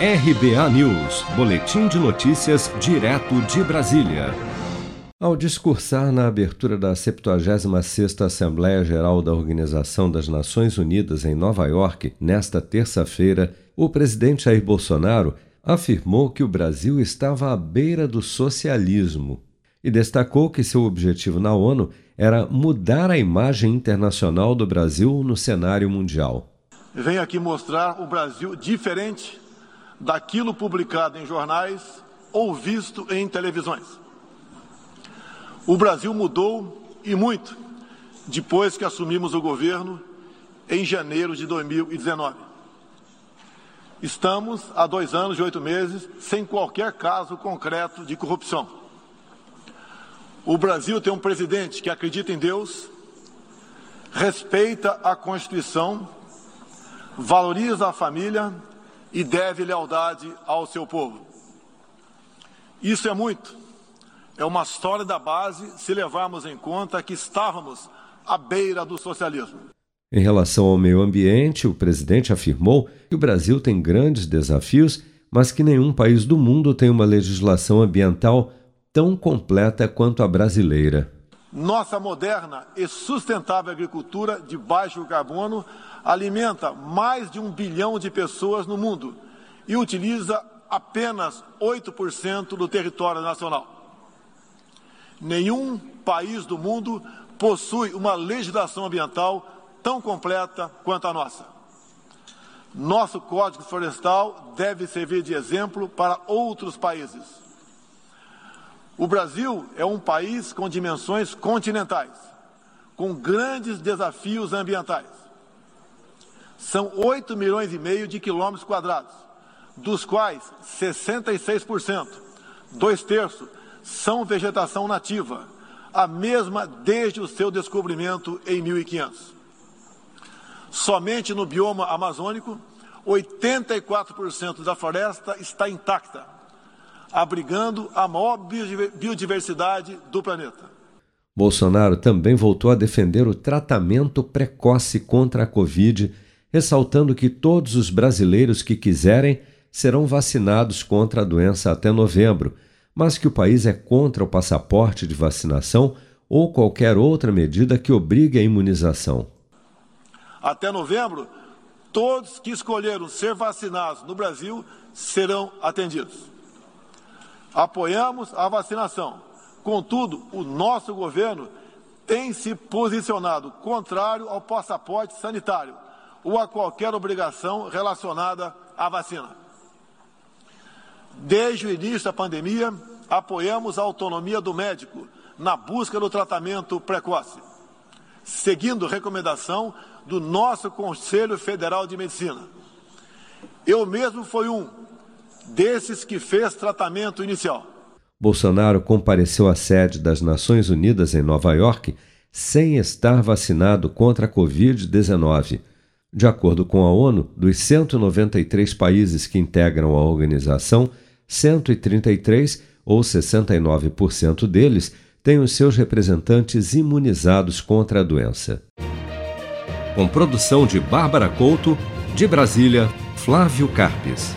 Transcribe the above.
RBA News, Boletim de Notícias, direto de Brasília. Ao discursar na abertura da 76ª Assembleia Geral da Organização das Nações Unidas em Nova York, nesta terça-feira, o presidente Jair Bolsonaro afirmou que o Brasil estava à beira do socialismo e destacou que seu objetivo na ONU era mudar a imagem internacional do Brasil no cenário mundial. Venho aqui mostrar o Brasil diferente daquilo publicado em jornais ou visto em televisões. O Brasil mudou e muito depois que assumimos o governo em janeiro de 2019. Estamos há dois anos e oito meses sem qualquer caso concreto de corrupção. O Brasil tem um presidente que acredita em Deus, respeita a Constituição, valoriza a família e deve lealdade ao seu povo. Isso é muito. É uma história da base se levarmos em conta que estávamos à beira do socialismo. Em relação ao meio ambiente, o presidente afirmou que o Brasil tem grandes desafios, mas que nenhum país do mundo tem uma legislação ambiental tão completa quanto a brasileira. Nossa moderna e sustentável agricultura de baixo carbono alimenta mais de um bilhão de pessoas no mundo e utiliza apenas 8% do território nacional. Nenhum país do mundo possui uma legislação ambiental tão completa quanto a nossa. Nosso Código Florestal deve servir de exemplo para outros países. O Brasil é um país com dimensões continentais, com grandes desafios ambientais. São 8 milhões e meio de quilômetros quadrados, dos quais 66%, dois terços, são vegetação nativa, a mesma desde o seu descobrimento em 1500. Somente no bioma amazônico, 84% da floresta está intacta abrigando a maior biodiversidade do planeta. Bolsonaro também voltou a defender o tratamento precoce contra a Covid, ressaltando que todos os brasileiros que quiserem serão vacinados contra a doença até novembro, mas que o país é contra o passaporte de vacinação ou qualquer outra medida que obrigue a imunização. Até novembro, todos que escolheram ser vacinados no Brasil serão atendidos. Apoiamos a vacinação. Contudo, o nosso governo tem se posicionado contrário ao passaporte sanitário ou a qualquer obrigação relacionada à vacina. Desde o início da pandemia, apoiamos a autonomia do médico na busca do tratamento precoce, seguindo recomendação do nosso Conselho Federal de Medicina. Eu mesmo fui um desses que fez tratamento inicial. Bolsonaro compareceu à sede das Nações Unidas em Nova York sem estar vacinado contra a Covid-19. De acordo com a ONU, dos 193 países que integram a organização, 133, ou 69% deles, têm os seus representantes imunizados contra a doença. Com produção de Bárbara Couto, de Brasília, Flávio Carpes.